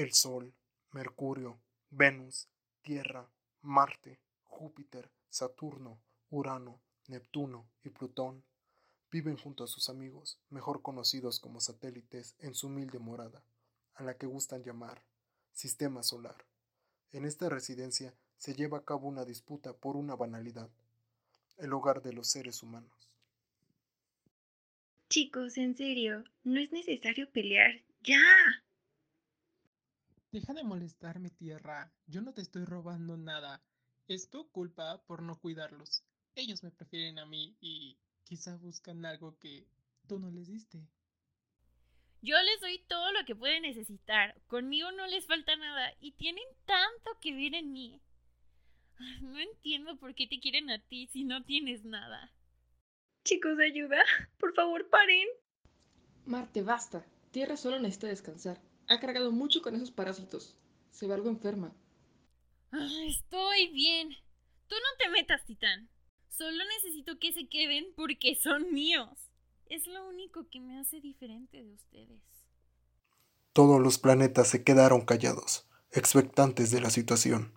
El Sol, Mercurio, Venus, Tierra, Marte, Júpiter, Saturno, Urano, Neptuno y Plutón viven junto a sus amigos, mejor conocidos como satélites, en su humilde morada, a la que gustan llamar Sistema Solar. En esta residencia se lleva a cabo una disputa por una banalidad, el hogar de los seres humanos. Chicos, en serio, no es necesario pelear. ¡Ya! Deja de molestarme, tierra. Yo no te estoy robando nada. Es tu culpa por no cuidarlos. Ellos me prefieren a mí y quizá buscan algo que tú no les diste. Yo les doy todo lo que pueden necesitar. Conmigo no les falta nada y tienen tanto que ver en mí. No entiendo por qué te quieren a ti si no tienes nada. Chicos, ayuda. Por favor, paren. Marte, basta. Tierra solo necesita descansar. Ha cargado mucho con esos parásitos. Se ve algo enferma. Estoy bien. Tú no te metas, Titán. Solo necesito que se queden porque son míos. Es lo único que me hace diferente de ustedes. Todos los planetas se quedaron callados, expectantes de la situación.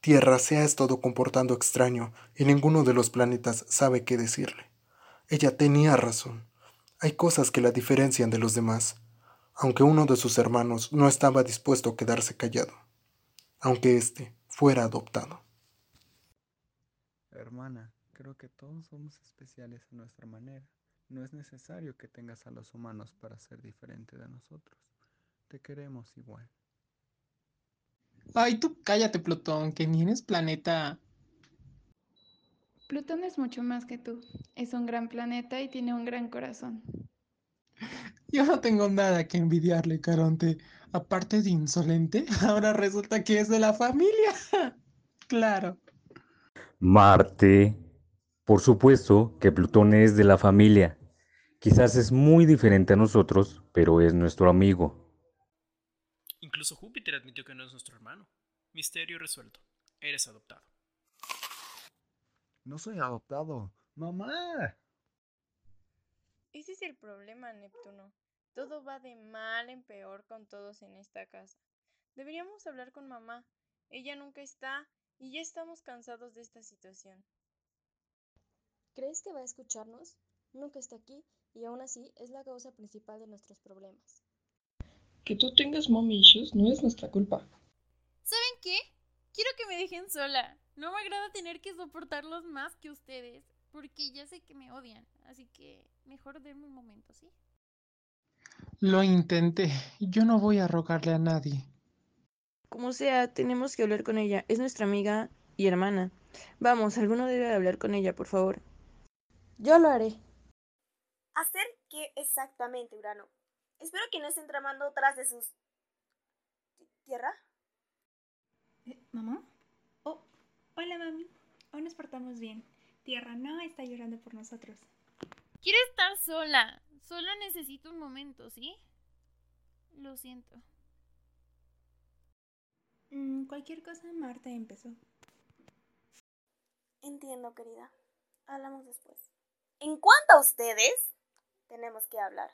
Tierra se ha estado comportando extraño y ninguno de los planetas sabe qué decirle. Ella tenía razón. Hay cosas que la diferencian de los demás, aunque uno de sus hermanos no estaba dispuesto a quedarse callado, aunque éste fuera adoptado. Hermana, creo que todos somos especiales a nuestra manera. No es necesario que tengas a los humanos para ser diferente de nosotros. Te queremos igual. Ay, tú cállate, Plutón, que ni eres planeta. Plutón es mucho más que tú. Es un gran planeta y tiene un gran corazón. Yo no tengo nada que envidiarle, Caronte. Aparte de insolente, ahora resulta que es de la familia. claro. Marte. Por supuesto que Plutón es de la familia. Quizás es muy diferente a nosotros, pero es nuestro amigo. Incluso Júpiter admitió que no es nuestro hermano. Misterio resuelto. Eres adoptado. No soy adoptado. Mamá. Es el problema, Neptuno. Todo va de mal en peor con todos en esta casa. Deberíamos hablar con mamá. Ella nunca está y ya estamos cansados de esta situación. ¿Crees que va a escucharnos? Nunca está aquí y aún así es la causa principal de nuestros problemas. Que tú tengas mommy issues no es nuestra culpa. ¿Saben qué? Quiero que me dejen sola. No me agrada tener que soportarlos más que ustedes, porque ya sé que me odian, así que mejor denme un momento, ¿sí? Lo intenté. Yo no voy a rogarle a nadie. Como sea, tenemos que hablar con ella. Es nuestra amiga y hermana. Vamos, alguno debe hablar con ella, por favor. Yo lo haré. ¿Hacer qué exactamente, Urano? Espero que no estén tramando otras de sus... ¿Tierra? Eh, ¿Mamá? Oh, hola mami. Hoy nos portamos bien. Tierra no está llorando por nosotros. Quiero estar sola. Solo necesito un momento, ¿sí? Lo siento. Mm, cualquier cosa, Marta empezó. Entiendo, querida. Hablamos después. En cuanto a ustedes, tenemos que hablar.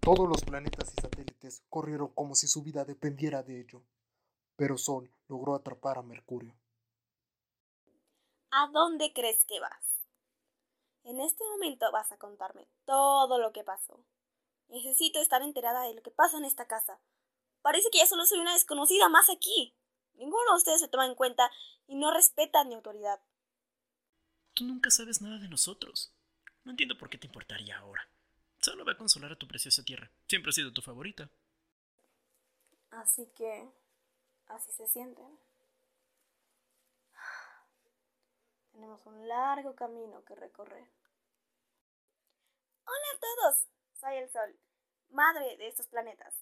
Todos los planetas y satélites corrieron como si su vida dependiera de ello, pero Sol logró atrapar a Mercurio. ¿A dónde crees que vas? En este momento vas a contarme todo lo que pasó. Necesito estar enterada de lo que pasa en esta casa. Parece que ya solo soy una desconocida más aquí. Ninguno de ustedes me toma en cuenta y no respeta mi autoridad. Tú nunca sabes nada de nosotros. No entiendo por qué te importaría ahora. Solo va a consolar a tu preciosa tierra. Siempre ha sido tu favorita. Así que... así se sienten. Tenemos un largo camino que recorrer. Hola a todos. Soy el Sol, madre de estos planetas.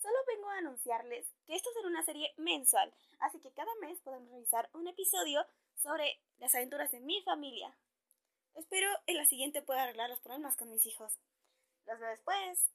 Solo vengo a anunciarles que esto será una serie mensual, así que cada mes podrán revisar un episodio sobre las aventuras de mi familia. Espero en la siguiente pueda arreglar los problemas con mis hijos. Los veo después.